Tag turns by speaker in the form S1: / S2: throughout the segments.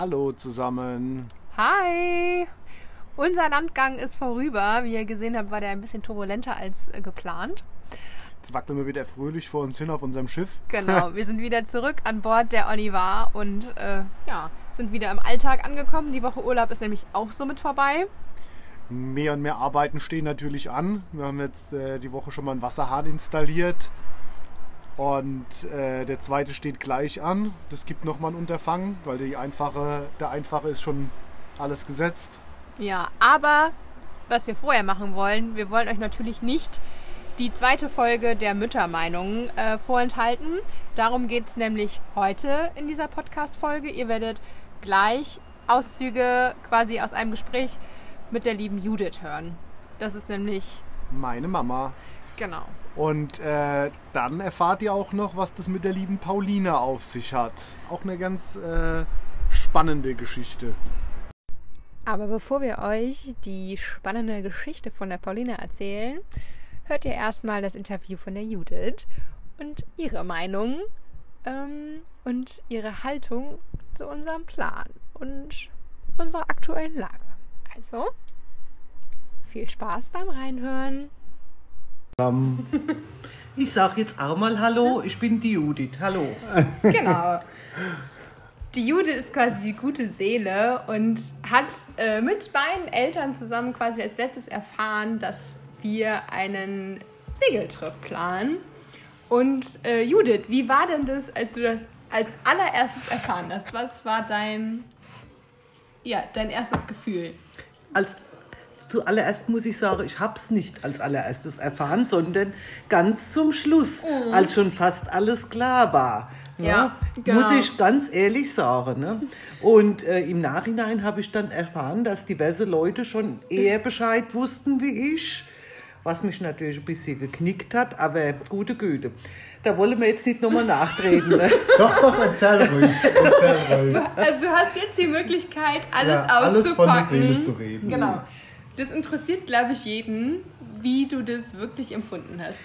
S1: Hallo zusammen.
S2: Hi! Unser Landgang ist vorüber. Wie ihr gesehen habt, war der ein bisschen turbulenter als äh, geplant.
S1: Jetzt wackeln wir wieder fröhlich vor uns hin auf unserem Schiff.
S2: Genau, wir sind wieder zurück an Bord der Olivar und äh, ja, sind wieder im Alltag angekommen. Die Woche Urlaub ist nämlich auch somit vorbei.
S1: Mehr und mehr Arbeiten stehen natürlich an. Wir haben jetzt äh, die Woche schon mal einen Wasserhahn installiert. Und äh, der zweite steht gleich an. Das gibt nochmal ein Unterfangen, weil die einfache, der einfache ist schon alles gesetzt.
S2: Ja, aber was wir vorher machen wollen, wir wollen euch natürlich nicht die zweite Folge der Müttermeinungen äh, vorenthalten. Darum geht es nämlich heute in dieser Podcast-Folge. Ihr werdet gleich Auszüge quasi aus einem Gespräch mit der lieben Judith hören. Das ist nämlich
S1: Meine Mama.
S2: genau.
S1: Und äh, dann erfahrt ihr auch noch, was das mit der lieben Pauline auf sich hat. Auch eine ganz äh, spannende Geschichte.
S2: Aber bevor wir euch die spannende Geschichte von der Pauline erzählen, hört ihr erstmal das Interview von der Judith und ihre Meinung ähm, und ihre Haltung zu unserem Plan und unserer aktuellen Lage. Also, viel Spaß beim Reinhören.
S3: Ich sag jetzt auch mal Hallo, ich bin die Judith. Hallo.
S2: Genau. Die Jude ist quasi die gute Seele und hat äh, mit beiden Eltern zusammen quasi als letztes erfahren, dass wir einen Segeltrip planen. Und äh, Judith, wie war denn das, als du das als allererstes erfahren hast? Was war dein, ja, dein erstes Gefühl?
S3: Als zuallererst muss ich sagen, ich hab's nicht als allererstes erfahren, sondern ganz zum Schluss, als schon fast alles klar war. ne?
S2: Ja, genau.
S3: Muss ich ganz ehrlich sagen. Ne? Und äh, im Nachhinein habe ich dann erfahren, dass diverse Leute schon eher Bescheid wussten wie ich, was mich natürlich ein bisschen geknickt hat, aber gute Güte. Da wollen wir jetzt nicht nochmal nachtreten. Ne?
S1: Doch, doch, erzähl ruhig. Erzähl ruhig.
S2: Also du hast jetzt die Möglichkeit, alles
S1: Ja, alles von
S2: auszupacken.
S1: der Seele zu reden.
S2: Genau. Das interessiert, glaube ich, jeden, wie du das wirklich empfunden hast.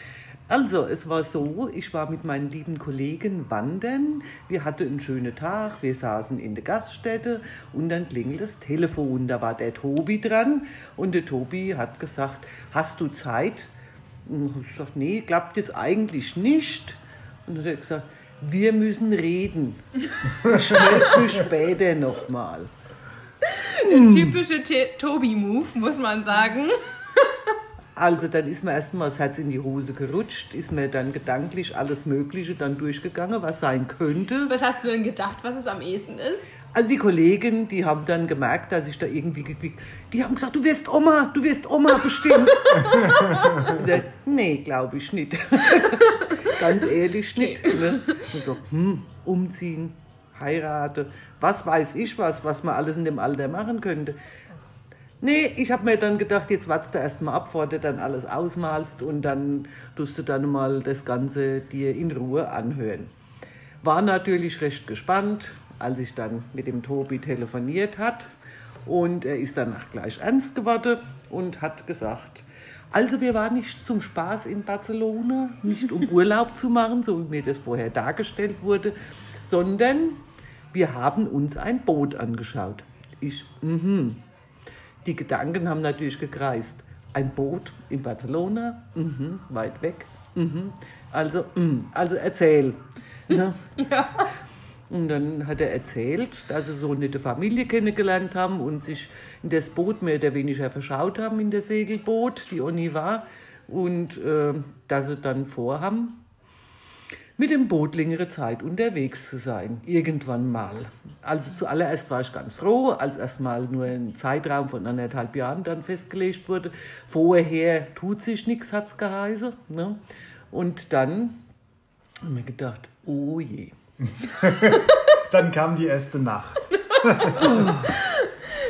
S3: Also, es war so, ich war mit meinen lieben Kollegen wandern. Wir hatten einen schönen Tag, wir saßen in der Gaststätte und dann klingelt das Telefon. Da war der Tobi dran und der Tobi hat gesagt, hast du Zeit? Und ich gesagt, nee, klappt jetzt eigentlich nicht. Und dann hat er gesagt, wir müssen reden. Ich später nochmal.
S2: Der typische Tobi-Move, muss man sagen.
S3: Also dann ist mir erstmal das Herz in die Hose gerutscht, ist mir dann gedanklich alles Mögliche dann durchgegangen, was sein könnte.
S2: Was hast du denn gedacht, was es am ehesten ist?
S3: Also die Kollegen, die haben dann gemerkt, dass ich da irgendwie gekriegt, die haben gesagt, du wirst Oma, du wirst Oma bestimmt. Ich sag, nee, glaube ich nicht. Ganz ehrlich nicht. Ne? Ich so, hm, umziehen, heiraten, was weiß ich was, was man alles in dem Alter machen könnte. Nee, ich habe mir dann gedacht, jetzt wartest du erstmal ab, bevor du dann alles ausmalst und dann tust du dann mal das Ganze dir in Ruhe anhören. War natürlich recht gespannt, als ich dann mit dem Tobi telefoniert hat. Und er ist danach gleich ernst geworden und hat gesagt, also wir waren nicht zum Spaß in Barcelona, nicht um Urlaub zu machen, so wie mir das vorher dargestellt wurde, sondern wir haben uns ein Boot angeschaut. Ich, mhm. Die Gedanken haben natürlich gekreist. Ein Boot in Barcelona, mhm, weit weg. Mhm. Also, mhm, also erzähl. Ne? Und dann hat er erzählt, dass sie so eine nette Familie kennengelernt haben und sich in das Boot mehr oder weniger verschaut haben, in das Segelboot, die Oni war. Und äh, dass sie dann vorhaben, mit dem Boot längere Zeit unterwegs zu sein, irgendwann mal. Also zuallererst war ich ganz froh, als erstmal nur ein Zeitraum von anderthalb Jahren dann festgelegt wurde. Vorher tut sich nichts, hat es geheißen. Ne? Und dann haben wir gedacht, oh je.
S1: Dann kam die erste Nacht.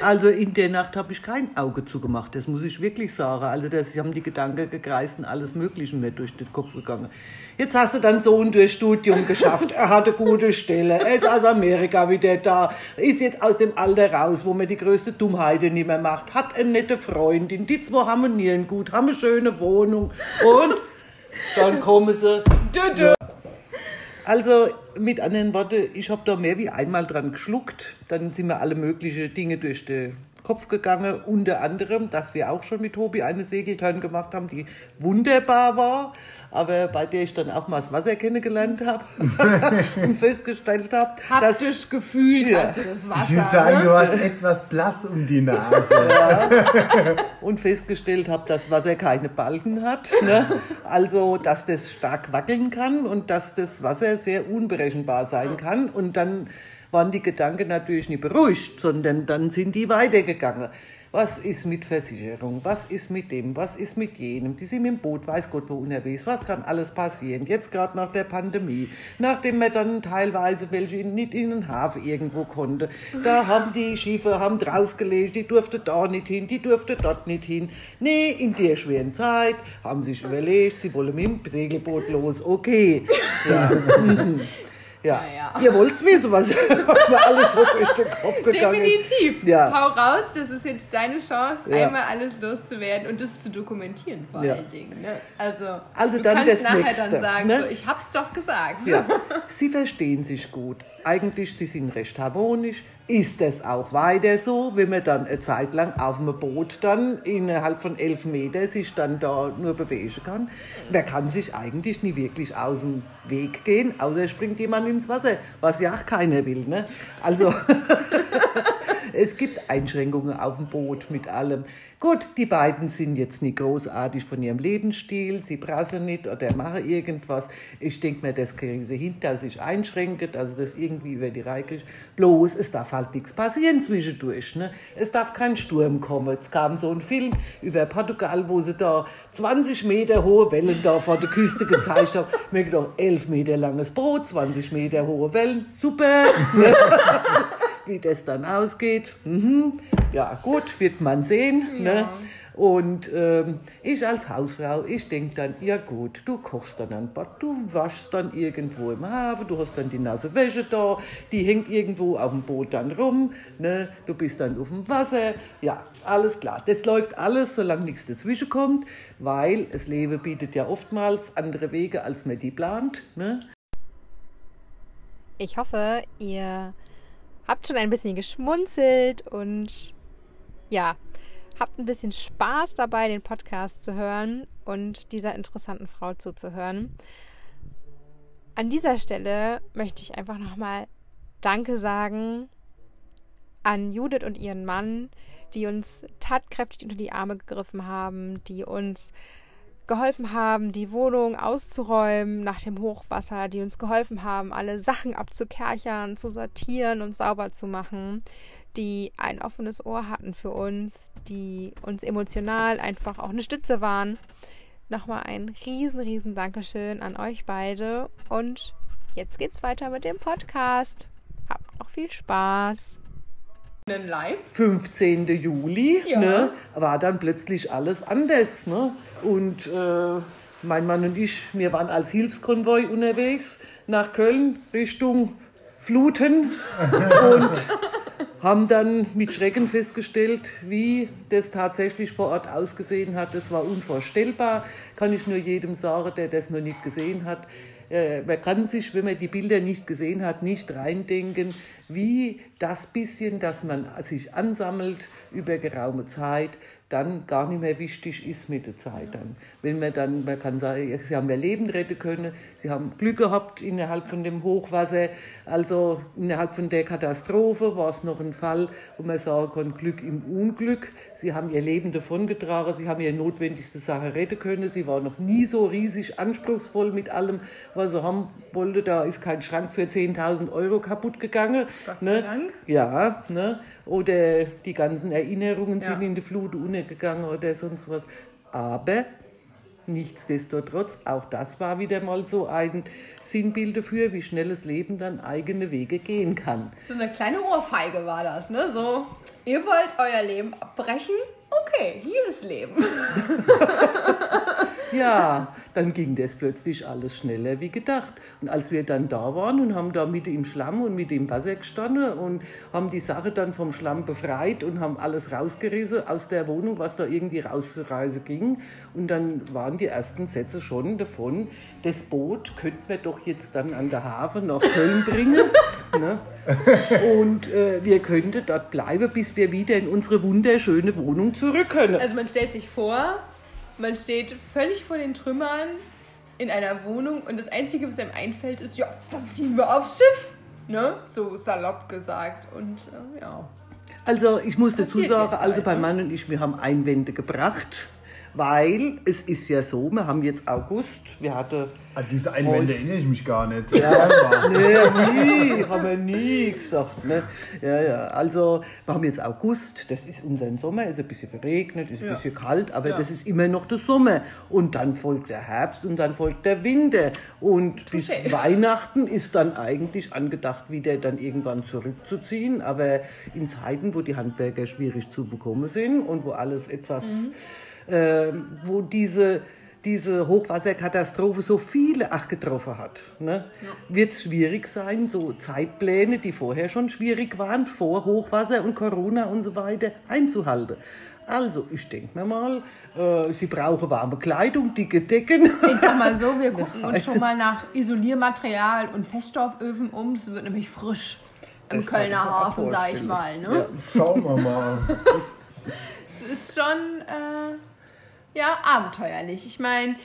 S3: Also in der Nacht habe ich kein Auge zugemacht, das muss ich wirklich sagen. Also das haben die Gedanken gekreist und alles Mögliche mir durch den Kopf gegangen. Jetzt hast du deinen Sohn durch Studium geschafft, er hat eine gute Stelle, er ist aus Amerika wieder da, ist jetzt aus dem Alter raus, wo man die größte Dummheit nicht mehr macht, hat eine nette Freundin, die zwei harmonieren gut, haben eine schöne Wohnung und dann kommen sie
S2: Dö, dö.
S3: Also mit anderen Worten, ich habe da mehr wie einmal dran geschluckt. Dann sind mir alle möglichen Dinge durch den Kopf gegangen. Unter anderem, dass wir auch schon mit Tobi eine Segeltörn gemacht haben, die wunderbar war aber bei der ich dann auch mal das Wasser kennengelernt habe und festgestellt habe,
S2: dass ich gefühlt
S4: ja.
S2: hatte das Wasser.
S4: Ich würde sagen, ne? du hast etwas blass um die Nase.
S3: Ja. Und festgestellt habe, dass Wasser keine Balken hat, ne? also dass das stark wackeln kann und dass das Wasser sehr unberechenbar sein kann und dann waren die Gedanken natürlich nicht beruhigt, sondern dann sind die weitergegangen. Was ist mit Versicherung? Was ist mit dem? Was ist mit jenem? Die sind mit dem Boot, weiß Gott wo unterwegs. Was kann alles passieren? Jetzt gerade nach der Pandemie, nachdem man dann teilweise welche nicht in den Hafen irgendwo konnte. Da haben die Schiffe haben drausgelegt, die durfte da nicht hin, die durfte dort nicht hin. Nee, in der schweren Zeit haben sie sich überlegt, sie wollen mit dem Segelboot los. Okay. Ja. Ja. ja. Ihr wollt wissen, was, was mir alles so durch den Kopf gegangen
S2: ist. Definitiv. Ja. Hau raus, das ist jetzt deine Chance, ja. einmal alles loszuwerden und das zu dokumentieren vor ja. allen Dingen. Ne? Also,
S3: also
S2: du
S3: dann
S2: kannst
S3: das
S2: nachher
S3: nächste,
S2: dann sagen,
S3: ne?
S2: so, ich hab's doch gesagt.
S3: Sie verstehen sich gut. Eigentlich, sie sind recht harmonisch. Ist es auch weiter so, wenn man dann eine Zeit lang auf einem Boot dann innerhalb von elf Metern sich dann da nur bewegen kann? Man kann sich eigentlich nie wirklich aus dem Weg gehen, außer springt jemand ins Wasser, was ja auch keiner will. Ne? Also es gibt Einschränkungen auf dem Boot mit allem. Gut, die beiden sind jetzt nicht großartig von ihrem Lebensstil, sie prassen nicht oder machen irgendwas. Ich denke mir, das kriegen sie hin, dass sich einschränken, dass das irgendwie über die Reihe kriegt. Bloß, es darf halt nichts passieren zwischendurch. Ne? Es darf kein Sturm kommen. Es kam so ein Film über Portugal, wo sie da 20 Meter hohe Wellen da vor der Küste gezeigt haben. Mir gedacht, 11 Meter langes Boot, 20 Meter hohe Wellen, super. Wie das dann ausgeht, mhm. ja gut, wird man sehen. Ja. Ne? Und ähm, ich als Hausfrau, ich denke dann, ja gut, du kochst dann ein Bad, du waschst dann irgendwo im Hafen, du hast dann die nasse Wäsche da, die hängt irgendwo auf dem Boot dann rum, ne? du bist dann auf dem Wasser, ja, alles klar. Das läuft alles, solange nichts dazwischen kommt, weil das Leben bietet ja oftmals andere Wege, als man die plant. Ne?
S2: Ich hoffe, ihr habt schon ein bisschen geschmunzelt und ja, habt ein bisschen Spaß dabei, den Podcast zu hören und dieser interessanten Frau zuzuhören. An dieser Stelle möchte ich einfach nochmal Danke sagen an Judith und ihren Mann, die uns tatkräftig unter die Arme gegriffen haben, die uns geholfen haben, die Wohnung auszuräumen nach dem Hochwasser, die uns geholfen haben, alle Sachen abzukerchern, zu sortieren und sauber zu machen, die ein offenes Ohr hatten für uns, die uns emotional einfach auch eine Stütze waren. Nochmal ein riesen, riesen Dankeschön an euch beide und jetzt geht's weiter mit dem Podcast. Habt noch viel Spaß.
S3: 15. Juli ja. ne, war dann plötzlich alles anders. Ne? Und äh, mein Mann und ich, wir waren als Hilfskonvoi unterwegs nach Köln Richtung Fluten und haben dann mit Schrecken festgestellt, wie das tatsächlich vor Ort ausgesehen hat. Das war unvorstellbar, kann ich nur jedem sagen, der das noch nicht gesehen hat. Äh, man kann sich, wenn man die Bilder nicht gesehen hat, nicht reindenken, wie das bisschen, das man sich ansammelt über geraume Zeit, dann gar nicht mehr wichtig ist mit der Zeit. Dann. Wenn man dann, man kann sagen, sie haben ja Leben retten können, sie haben Glück gehabt innerhalb von dem Hochwasser, also innerhalb von der Katastrophe war es noch ein Fall, wo man sagen kann, Glück im Unglück. Sie haben ihr Leben davongetragen, sie haben ihre notwendigste Sache retten können, sie war noch nie so riesig anspruchsvoll mit allem, was sie haben wollte. Da ist kein Schrank für 10.000 Euro kaputt gegangen.
S2: Gott sei ne? Dank.
S3: Ja, ne? Oder die ganzen Erinnerungen ja. sind in die Flut untergegangen oder sonst was. Aber nichtsdestotrotz, auch das war wieder mal so ein Sinnbild dafür, wie schnell das Leben dann eigene Wege gehen kann.
S2: So eine kleine Ohrfeige war das, ne? So, ihr wollt euer Leben abbrechen? Okay, hier ist Leben.
S3: Ja, dann ging das plötzlich alles schneller wie gedacht. Und als wir dann da waren und haben da mit im Schlamm und mit im Wasser gestanden und haben die Sache dann vom Schlamm befreit und haben alles rausgerissen aus der Wohnung, was da irgendwie rauszureisen ging. Und dann waren die ersten Sätze schon davon, das Boot könnten wir doch jetzt dann an der Hafen nach Köln bringen. ne? Und äh, wir könnten dort bleiben, bis wir wieder in unsere wunderschöne Wohnung zurück können.
S2: Also man stellt sich vor, man steht völlig vor den Trümmern in einer Wohnung und das Einzige, was einem einfällt, ist, ja, dann ziehen wir aufs Schiff. Ne? So salopp gesagt. Und äh, ja.
S3: Also ich muss dazu sagen, also
S2: halt,
S3: bei? Mann und ich, wir haben Einwände gebracht, weil es ist ja so, wir haben jetzt August, wir hatten
S4: An diese Einwände erinnere ich mich gar nicht. Mal.
S3: Nee, nie, haben wir nie gesagt. Ne? Ja, ja. Also, wir haben jetzt August, das ist unser Sommer, ist ein bisschen verregnet, ist ein
S2: Ja.
S3: bisschen kalt, aber
S2: Ja.
S3: das ist immer noch der Sommer. Und dann folgt der Herbst und dann folgt der Winter. Und bis. Weihnachten ist dann eigentlich angedacht, wieder dann irgendwann zurückzuziehen. Aber in Zeiten, wo die Handwerker schwierig zu bekommen sind und wo alles etwas, ähm, wo diese diese Hochwasserkatastrophe so viele Ach getroffen hat, ne, wird es schwierig sein, so Zeitpläne, die vorher schon schwierig waren, vor Hochwasser und Corona und so weiter, einzuhalten. Also, ich denke mir mal, äh, Sie brauchen warme Kleidung, dicke Decken.
S2: Ich sag mal so, wir gucken uns
S3: Also-
S2: schon mal nach Isoliermaterial und Feststofföfen um. Es wird nämlich frisch im
S3: Das
S2: Kölner Hafen, sag ich mal. Ne?
S3: Ja.
S4: Schauen wir mal.
S2: Es ist schon äh, ja, abenteuerlich. Ich meine,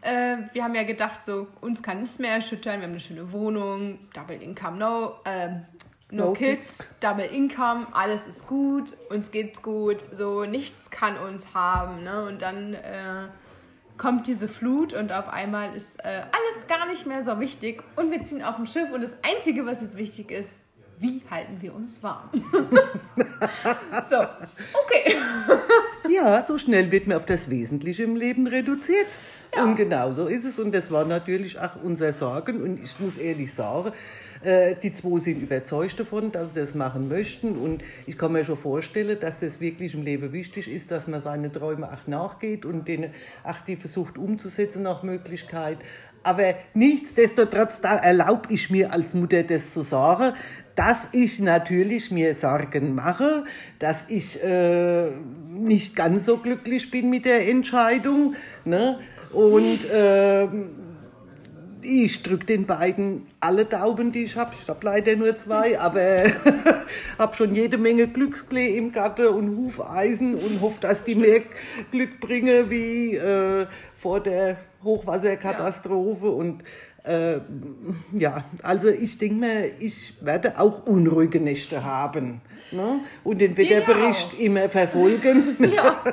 S2: äh, wir haben ja gedacht, so uns kann nichts mehr erschüttern. Wir haben eine schöne Wohnung, Double Income, no, ähm, no,
S3: No
S2: kids, Double Income, alles ist gut, uns geht's gut, so nichts kann uns haben. Ne? Und dann äh, kommt diese Flut und auf einmal ist äh, alles gar nicht mehr so wichtig und wir ziehen auf dem Schiff und das Einzige, was jetzt wichtig ist, wie halten wir uns warm? so, okay.
S3: Ja, so schnell wird man auf das Wesentliche im Leben reduziert. Und genau so ist es. Und das war natürlich auch unser Sorgen. Und ich muss ehrlich sagen, äh, die zwei sind überzeugt davon, dass sie das machen möchten. Und ich kann mir schon vorstellen, dass das wirklich im Leben wichtig ist, dass man seine Träume auch nachgeht und denen auch die versucht umzusetzen nach Möglichkeit. Aber nichtsdestotrotz, da erlaube ich mir als Mutter das zu sagen, dass ich natürlich mir Sorgen mache, dass ich äh, nicht ganz so glücklich bin mit der Entscheidung. Ne? Und ähm, ich drücke den beiden alle Daumen, die ich habe. Ich habe leider nur zwei, aber habe schon jede Menge Glücksklee im Garten und Hufeisen und hoffe, dass die mehr Glück bringen wie äh, vor der Hochwasserkatastrophe. Und äh, ja, also ich denke mir, ich werde auch unruhige Nächte haben. Ne? Und den
S2: ja
S3: Wetterbericht immer verfolgen.
S2: Ja.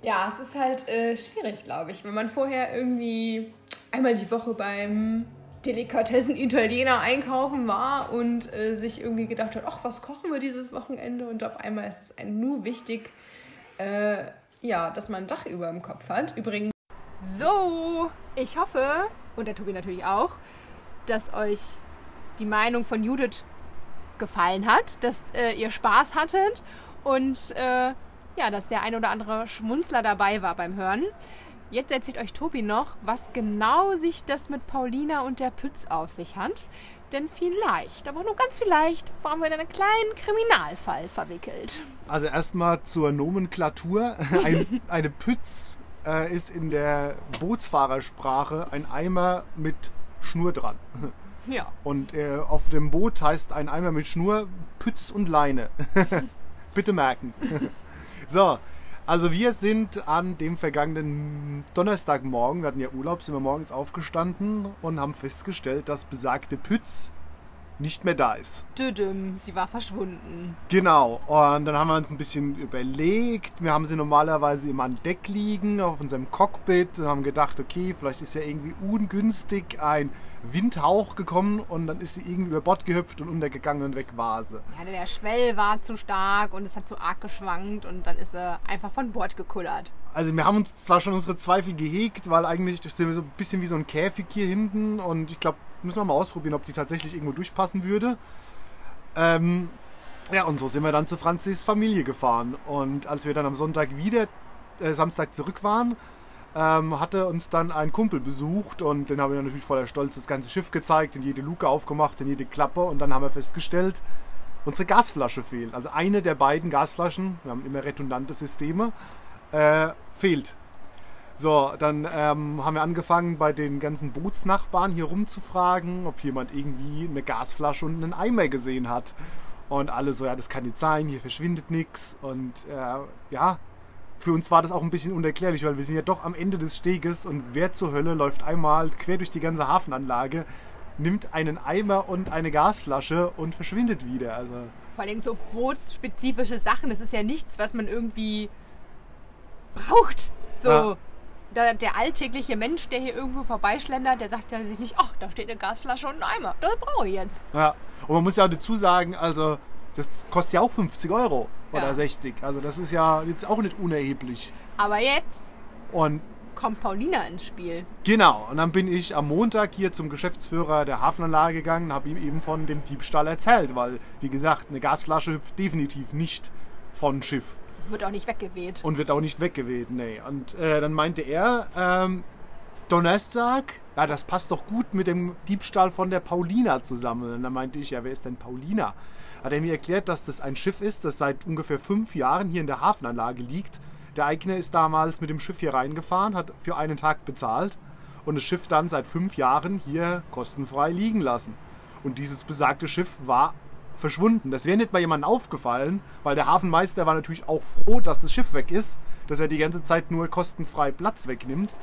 S2: Ja, es ist halt äh, schwierig, glaube ich, wenn man vorher irgendwie einmal die Woche beim Delikatessen-Italiener einkaufen war und äh, sich irgendwie gedacht hat, ach, was kochen wir dieses Wochenende? Und auf einmal ist es einem nur wichtig, äh, ja, dass man ein Dach über dem Kopf hat. Übrigens. So, ich hoffe, und der Tobi natürlich auch, dass euch die Meinung von Judith gefallen hat, dass äh, ihr Spaß hattet und äh, ja, dass der ein oder andere Schmunzler dabei war beim Hören. Jetzt erzählt euch Tobi noch, was genau sich das mit Paulina und der Pütz auf sich hat. Denn vielleicht, aber nur ganz vielleicht, waren wir in einen kleinen Kriminalfall verwickelt.
S1: Also erstmal zur Nomenklatur. Ein, eine Pütz äh, ist in der Bootsfahrersprache ein Eimer mit Schnur dran.
S2: Ja.
S1: Und äh, auf dem Boot heißt ein Eimer mit Schnur Pütz und Leine. Bitte merken. so, also wir sind an dem vergangenen Donnerstagmorgen, wir hatten ja Urlaub, sind wir morgens aufgestanden und haben festgestellt, dass besagte Pütz nicht mehr da ist.
S2: Düdüm, sie war verschwunden.
S1: Genau, und dann haben wir uns ein bisschen überlegt. Wir haben sie normalerweise immer an Deck liegen, auf unserem Cockpit und haben gedacht, okay, vielleicht ist ja irgendwie ungünstig ein Windhauch gekommen und dann ist sie irgendwie über Bord gehüpft und untergegangen und weg war sie.
S2: Ja, der Schwell war zu stark und es hat zu arg geschwankt und dann ist er einfach von Bord gekullert.
S1: Also wir haben uns zwar schon unsere Zweifel gehegt, weil eigentlich sind wir so ein bisschen wie so ein Käfig hier hinten und ich glaube, müssen wir mal ausprobieren, ob die tatsächlich irgendwo durchpassen würde. Ähm, ja, und so sind wir dann zu Franzis Familie gefahren. Und als wir dann am Sonntag wieder, äh, Samstag zurück waren, ähm, hatte uns dann ein Kumpel besucht und den haben wir natürlich voller Stolz das ganze Schiff gezeigt, in jede Luke aufgemacht, in jede Klappe und dann haben wir festgestellt, unsere Gasflasche fehlt. Also eine der beiden Gasflaschen, wir haben immer redundante Systeme, äh, fehlt. So, dann ähm, haben wir angefangen, bei den ganzen Bootsnachbarn hier rumzufragen, ob jemand irgendwie eine Gasflasche und einen Eimer gesehen hat. Und alle so, ja, das kann nicht sein, hier verschwindet nichts. Und äh, ja, für uns war das auch ein bisschen unerklärlich, weil wir sind ja doch am Ende des Steges und wer zur Hölle läuft einmal quer durch die ganze Hafenanlage, nimmt einen Eimer und eine Gasflasche und verschwindet wieder. Also
S2: Vor allem so bootsspezifische Sachen. Das ist ja nichts, was man irgendwie braucht. So.
S1: Ja.
S2: Der, der alltägliche Mensch, der hier irgendwo vorbeischlendert, der sagt ja sich nicht, ach, da steht eine Gasflasche und ein Eimer. Das brauche ich jetzt.
S1: Ja, und man muss ja auch dazu sagen, also das kostet ja auch 50 Euro oder
S2: Ja.
S1: 60. Also das ist ja jetzt auch nicht unerheblich.
S2: Aber jetzt
S1: Und
S2: kommt Paulina ins Spiel.
S1: genau, und dann bin ich am Montag hier zum Geschäftsführer der Hafenanlage gegangen, habe ihm eben von dem Diebstahl erzählt, weil, wie gesagt, eine Gasflasche hüpft definitiv nicht von Schiff
S2: Wird auch nicht weggeweht.
S1: und wird auch nicht weggeweht, nee. Und äh, dann meinte er, ähm, Donnerstag, ja, das passt doch gut mit dem Diebstahl von der Paulina zusammen. Und dann meinte ich, ja, wer ist denn Paulina? Hat er mir erklärt, dass das ein Schiff ist, das seit ungefähr fünf Jahren hier in der Hafenanlage liegt. Der Eigner ist damals mit dem Schiff hier reingefahren, hat für einen Tag bezahlt und das Schiff dann seit fünf Jahren hier kostenfrei liegen lassen. Und dieses besagte Schiff war verschwunden. Das wäre nicht mal jemandem aufgefallen, weil der Hafenmeister war natürlich auch froh, dass das Schiff weg ist, dass er die ganze Zeit nur kostenfrei Platz wegnimmt.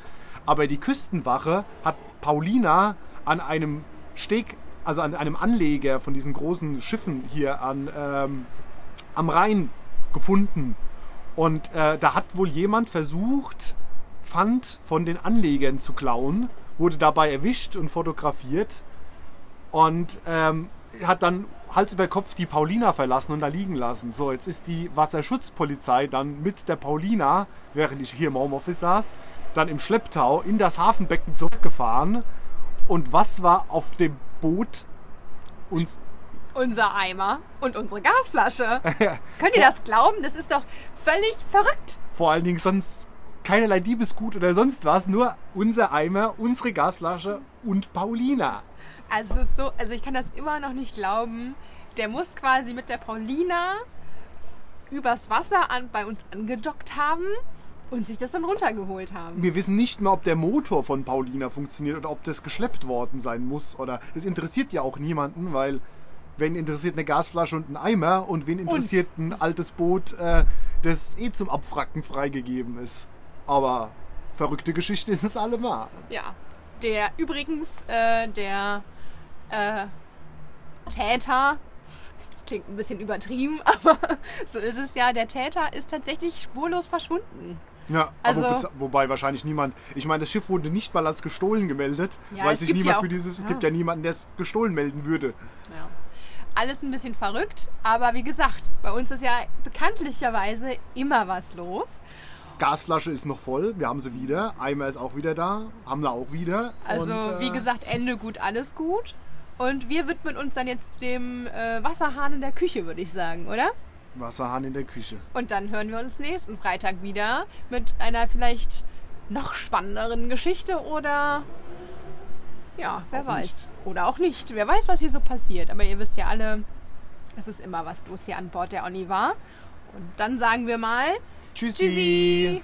S1: Aber die Küstenwache hat Paulina an einem Steg, also an einem Anleger von diesen großen Schiffen hier an, ähm, am Rhein gefunden. Und äh, da hat wohl jemand versucht, Pfand von den Anlegern zu klauen, wurde dabei erwischt und fotografiert und ähm, hat dann Hals über Kopf die Paulina verlassen und da liegen lassen. So, jetzt ist die Wasserschutzpolizei dann mit der Paulina, während ich hier im Homeoffice saß, dann im Schlepptau in das Hafenbecken zurückgefahren. Und was war auf dem Boot? Uns,
S2: Unser Eimer und unsere Gasflasche. Könnt ihr das glauben? Das ist doch völlig verrückt.
S1: vor allen Dingen sonst keinerlei Diebesgut oder sonst was, nur unser Eimer, unsere Gasflasche und Paulina.
S2: Also es ist so, also ich kann das immer noch nicht glauben. Der muss quasi mit der Paulina übers Wasser an, bei uns angedockt haben und sich das dann runtergeholt haben.
S1: Wir wissen nicht mehr, ob der Motor von Paulina funktioniert oder ob das geschleppt worden sein muss. Oder das interessiert ja auch niemanden, weil wen interessiert eine Gasflasche und ein Eimer und wen interessiert ein altes Boot, äh, das eh zum Abwracken freigegeben ist. Aber verrückte Geschichte ist es allemal.
S2: Ja. Der übrigens, äh, der äh, Täter, klingt ein bisschen übertrieben, aber so ist es ja, der Täter ist tatsächlich spurlos verschwunden.
S1: Ja,
S2: Also-
S1: wobei wahrscheinlich niemand. Ich meine, das Schiff wurde nicht mal als gestohlen gemeldet,
S2: Ja,
S1: weil
S2: es
S1: sich niemand
S2: ja auch-
S1: für dieses. Es
S2: ja.
S1: gibt ja niemanden, der es gestohlen melden würde.
S2: Ja. Alles ein bisschen verrückt, aber wie gesagt, bei uns ist ja bekanntlicherweise immer was los.
S1: Gasflasche ist noch voll, wir haben sie wieder. Eimer ist auch wieder da, haben wir auch wieder.
S2: Also
S1: Und, äh,
S2: wie gesagt, Ende gut, alles gut. Und wir widmen uns dann jetzt dem äh, Wasserhahn in der Küche, würde ich sagen, oder?
S1: Wasserhahn in der Küche.
S2: Und dann hören wir uns nächsten Freitag wieder mit einer vielleicht noch spannenderen Geschichte oder ja, wer
S1: Auch
S2: weiß.
S1: nicht.
S2: Oder auch nicht. Wer weiß, was hier so passiert. Aber ihr wisst ja alle, es ist immer was los hier an Bord der Oni war. Und dann sagen wir mal
S1: Tschüssi.
S2: Tschüssi.